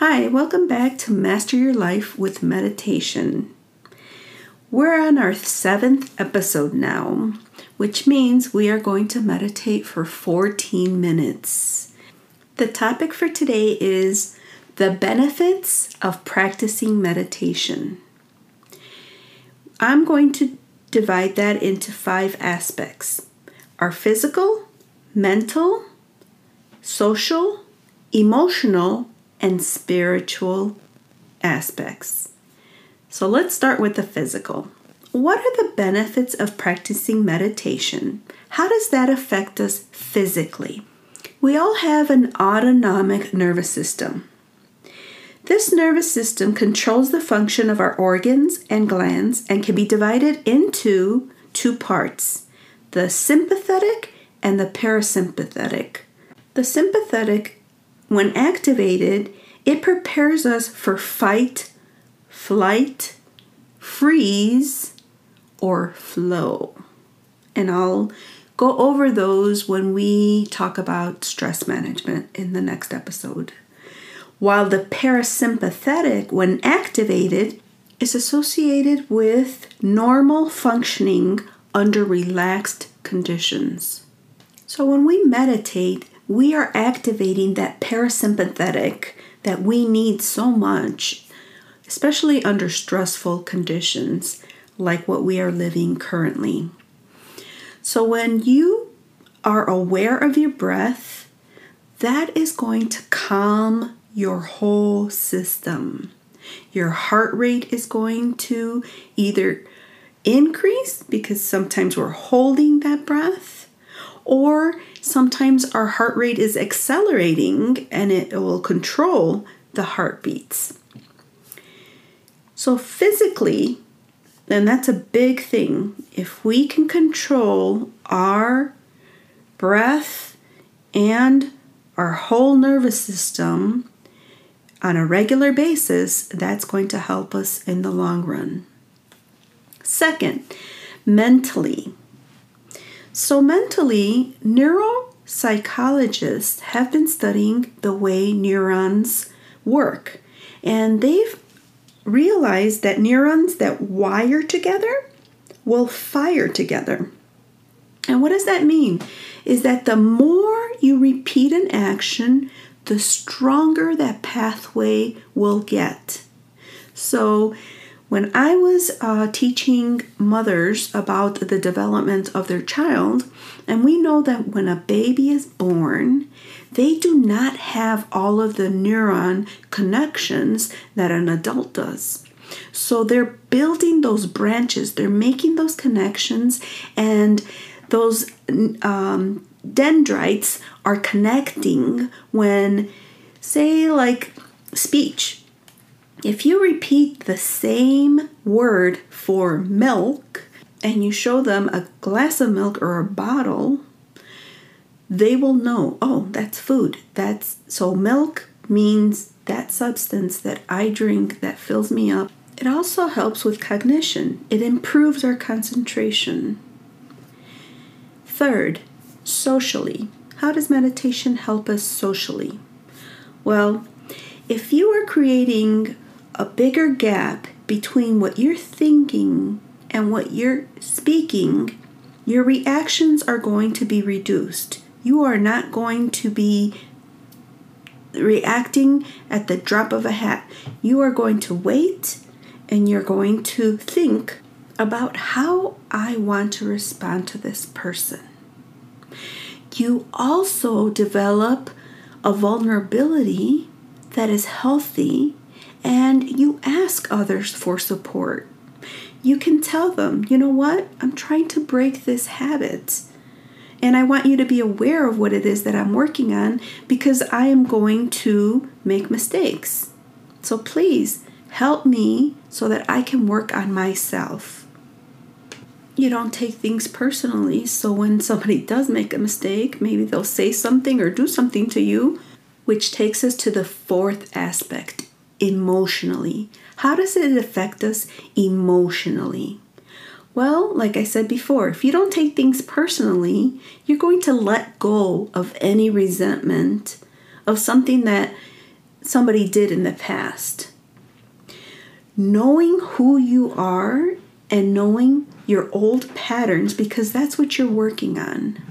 Hi, welcome back to Master Your Life with Meditation. We're on our seventh episode now, which means we are going to meditate for 14 minutes. The topic for today is the benefits of practicing meditation. I'm going to divide that into five aspects our physical, mental, social, emotional, and spiritual aspects. So let's start with the physical. What are the benefits of practicing meditation? How does that affect us physically? We all have an autonomic nervous system. This nervous system controls the function of our organs and glands and can be divided into two parts the sympathetic and the parasympathetic. The sympathetic when activated, it prepares us for fight, flight, freeze, or flow. And I'll go over those when we talk about stress management in the next episode. While the parasympathetic, when activated, is associated with normal functioning under relaxed conditions. So when we meditate, we are activating that parasympathetic that we need so much, especially under stressful conditions like what we are living currently. So, when you are aware of your breath, that is going to calm your whole system. Your heart rate is going to either increase because sometimes we're holding that breath, or sometimes our heart rate is accelerating and it will control the heartbeats. So, physically, then that's a big thing. If we can control our breath and our whole nervous system on a regular basis, that's going to help us in the long run. Second, mentally, so, mentally, neuropsychologists have been studying the way neurons work, and they've realized that neurons that wire together will fire together. And what does that mean? Is that the more you repeat an action, the stronger that pathway will get. So, when I was uh, teaching mothers about the development of their child, and we know that when a baby is born, they do not have all of the neuron connections that an adult does. So they're building those branches, they're making those connections, and those um, dendrites are connecting when, say, like speech if you repeat the same word for milk and you show them a glass of milk or a bottle, they will know, oh, that's food. That's so milk means that substance that I drink that fills me up. It also helps with cognition. It improves our concentration. Third, socially. How does meditation help us socially? Well, if you are creating a bigger gap between what you're thinking and what you're speaking, your reactions are going to be reduced. You are not going to be reacting at the drop of a hat. You are going to wait and you're going to think about how I want to respond to this person. You also develop a vulnerability that is healthy and you ask others for support. You can tell them, you know what, I'm trying to break this habit. And I want you to be aware of what it is that I'm working on because I am going to make mistakes. So please help me so that I can work on myself. You don't take things personally, so when somebody does make a mistake, maybe they'll say something or do something to you, which takes us to the fourth aspect emotionally. How does it affect us emotionally? Well, like I said before, if you don't take things personally, you're going to let go of any resentment of something that somebody did in the past. Knowing who you are and knowing your old patterns because that's what you're working on.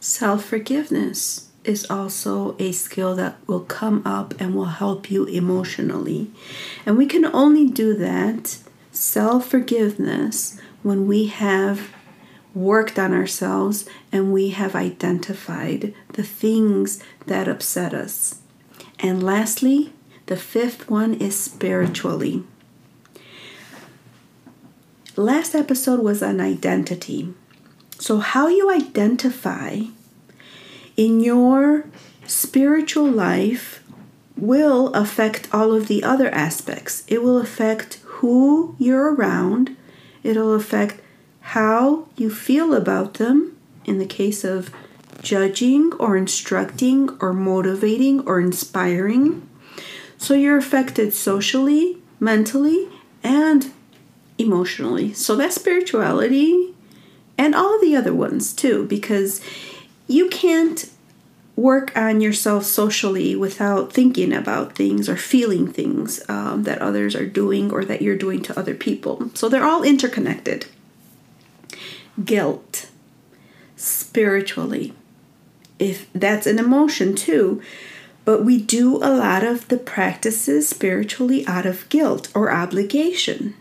Self forgiveness is also a skill that will come up and will help you emotionally. And we can only do that, self forgiveness, when we have worked on ourselves and we have identified the things that upset us. And lastly, the fifth one is spiritually. Last episode was on identity. So, how you identify in your spiritual life will affect all of the other aspects. It will affect who you're around, it'll affect how you feel about them in the case of judging or instructing or motivating or inspiring. So you're affected socially, mentally, and emotionally. So that's spirituality and all the other ones too, because you can't work on yourself socially without thinking about things or feeling things um, that others are doing or that you're doing to other people. So they're all interconnected. Guilt, spiritually, if that's an emotion too. But we do a lot of the practices spiritually out of guilt or obligation.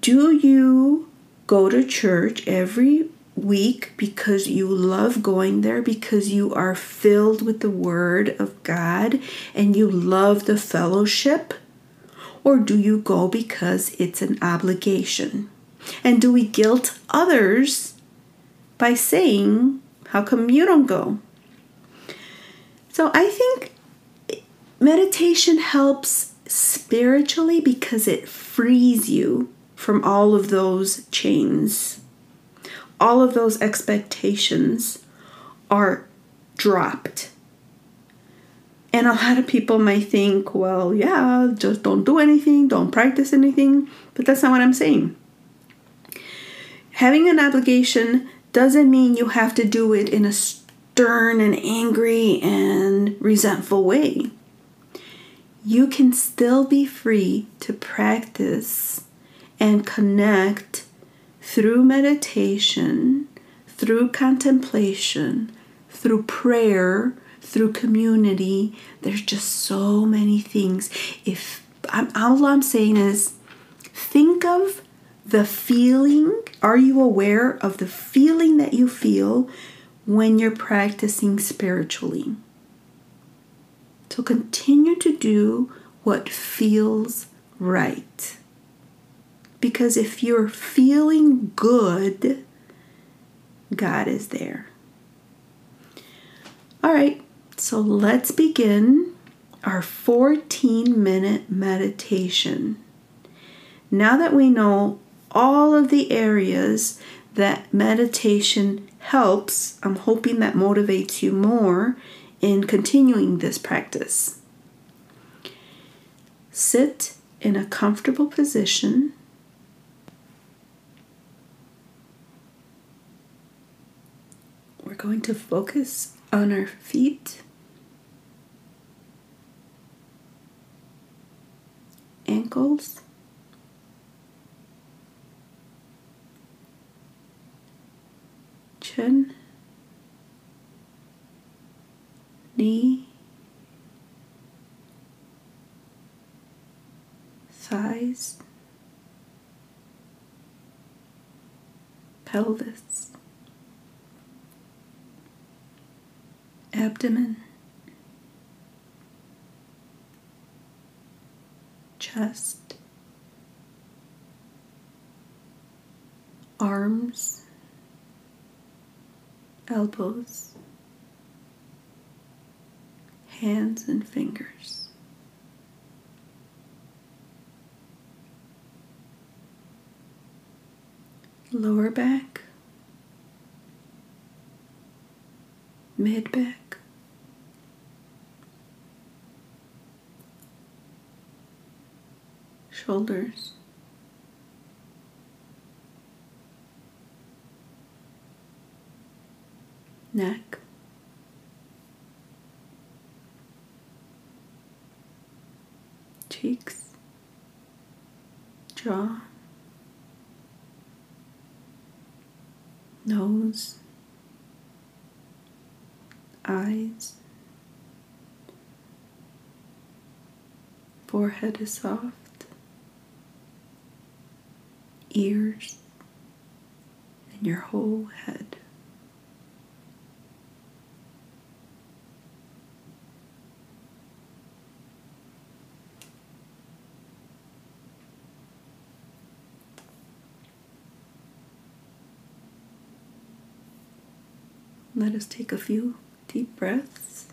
Do you go to church every week because you love going there, because you are filled with the Word of God and you love the fellowship? Or do you go because it's an obligation? And do we guilt others by saying, How come you don't go? So I think meditation helps spiritually because it frees you from all of those chains. All of those expectations are dropped. And a lot of people might think, well, yeah, just don't do anything, don't practice anything. But that's not what I'm saying. Having an obligation doesn't mean you have to do it in a stern and angry and resentful way. You can still be free to practice and connect through meditation, through contemplation, through prayer, through community. There's just so many things. If I'm, all I'm saying is, think of the feeling. Are you aware of the feeling that you feel when you're practicing spiritually? So continue to do what feels right. Because if you're feeling good, God is there. All right, so let's begin our 14 minute meditation. Now that we know all of the areas that meditation helps, I'm hoping that motivates you more in continuing this practice. Sit in a comfortable position We're going to focus on our feet, ankles, chin, knee, thighs, pelvis. Abdomen, chest, arms, elbows, hands and fingers. Lower back, mid back, shoulders. Neck, cheeks, jaw, nose, eyes, forehead is soft, ears, and your whole head. Let us take a few deep breaths.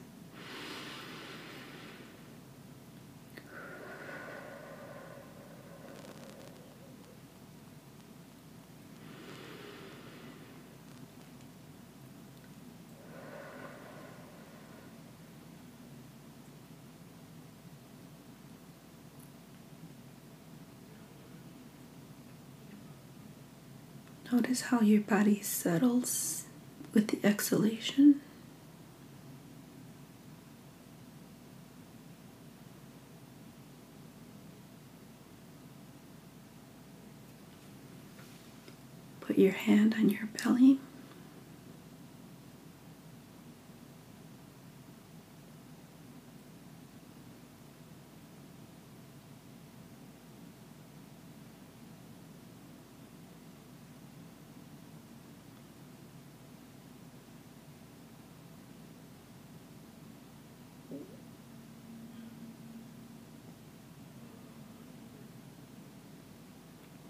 Notice how your body settles with the exhalation. Your hand on your belly.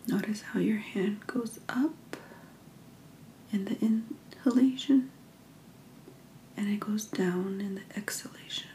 Notice how your hand goes up in the inhalation and it goes down in the exhalation.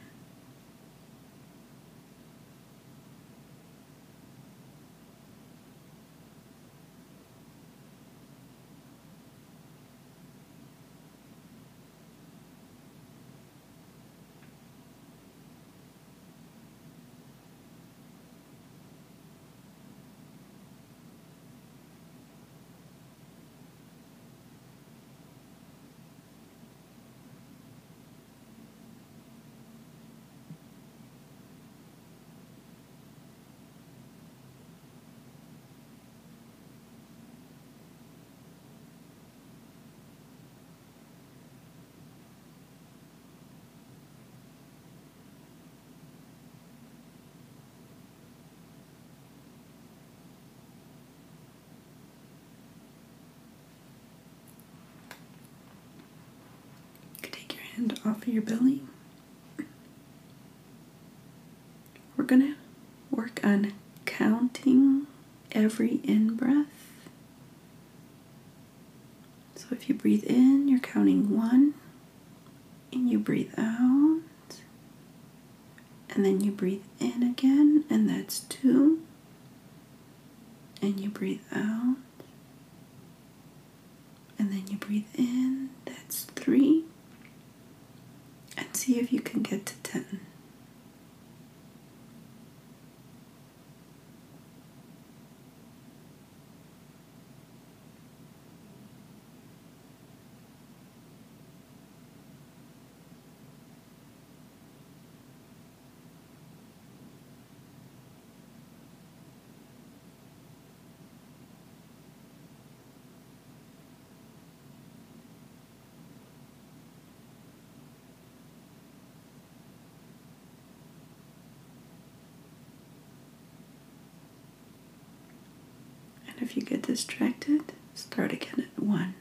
You hand off of your belly. We're going to work on counting every in breath. So if you breathe in, you're counting one, and you breathe out, and then you breathe in again, and that's two, and you breathe out, and then you breathe in, that's three, and see if you can get to 10. And if you get distracted, start again at one.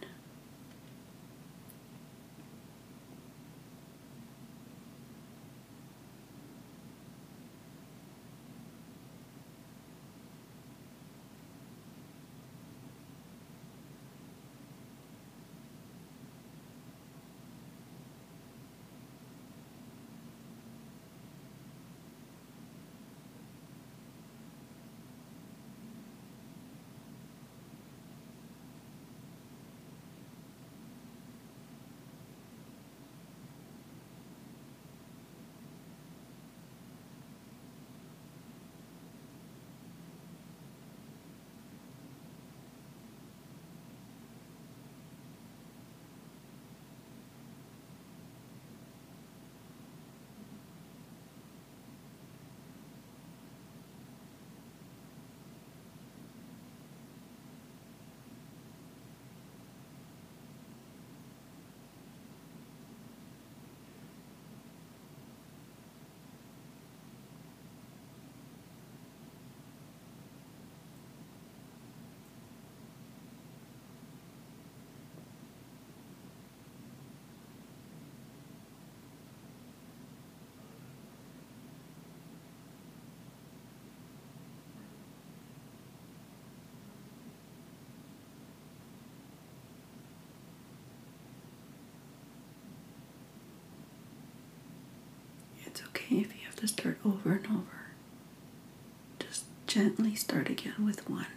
Okay if you have to start over and over. Just gently start again with one.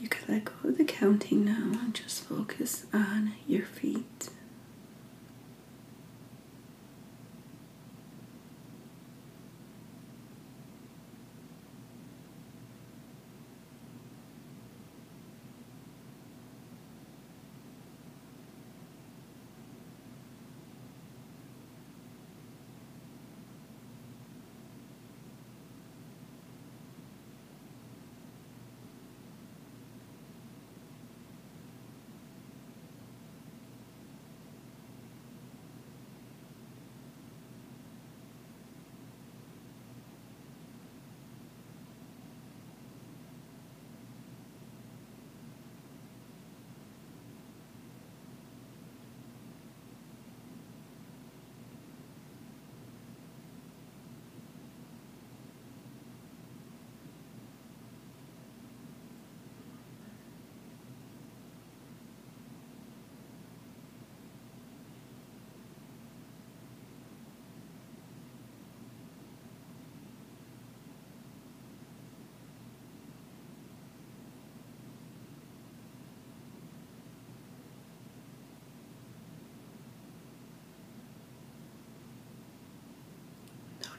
You can let go of the counting now and just focus on your feet.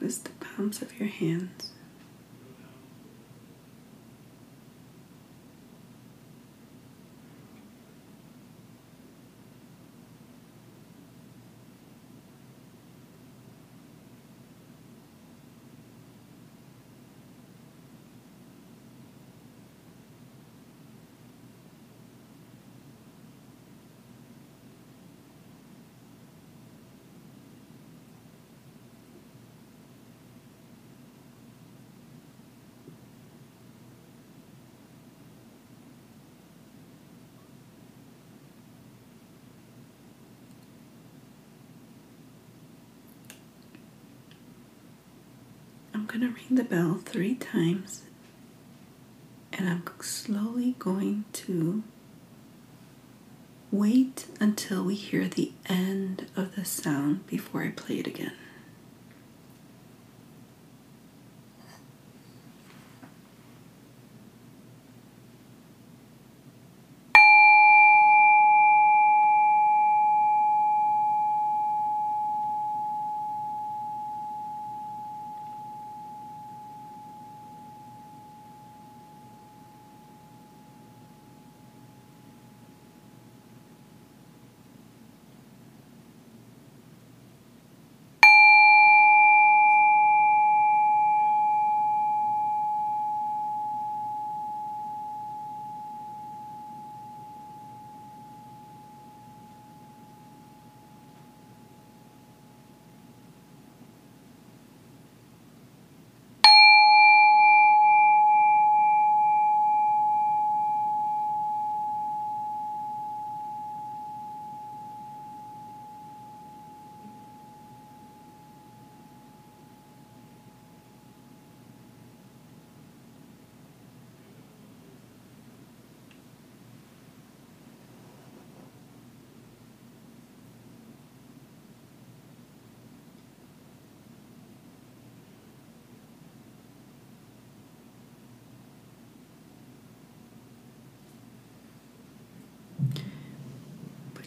Notice the palms of your hands. I'm going to ring the bell three times and I'm slowly going to wait until we hear the end of the sound before I play it again.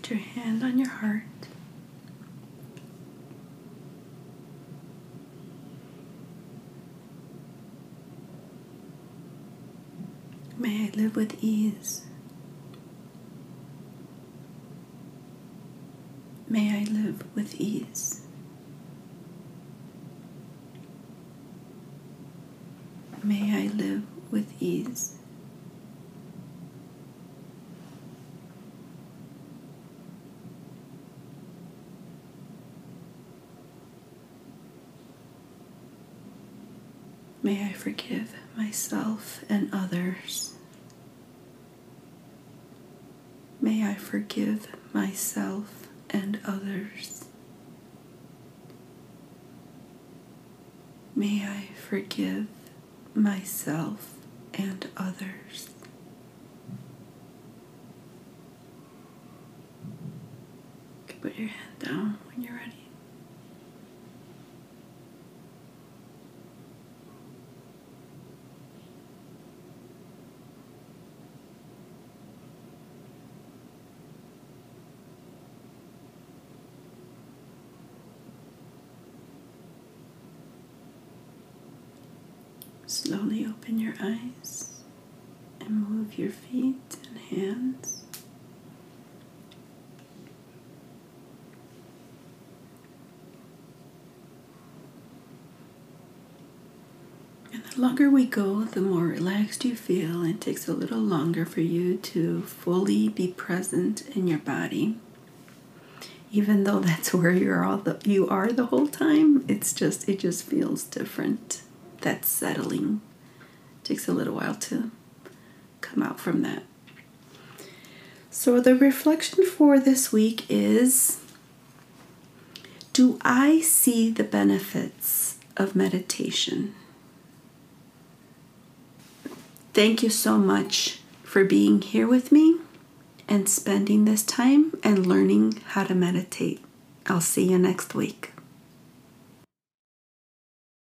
Put your hand on your heart. May I live with ease. May I live with ease. May I live with ease. May I forgive myself and others. May I forgive myself and others. May I forgive myself and others. You can put your hand down when you're ready. Slowly open your eyes and move your feet and hands. And the longer we go, the more relaxed you feel, and it takes a little longer for you to fully be present in your body. Even though that's where you're all the, you are the whole time, it's just it just feels different. That settling takes a little while to come out from that. So the reflection for this week is do I see the benefits of meditation? Thank you so much for being here with me and spending this time and learning how to meditate. I'll see you next week.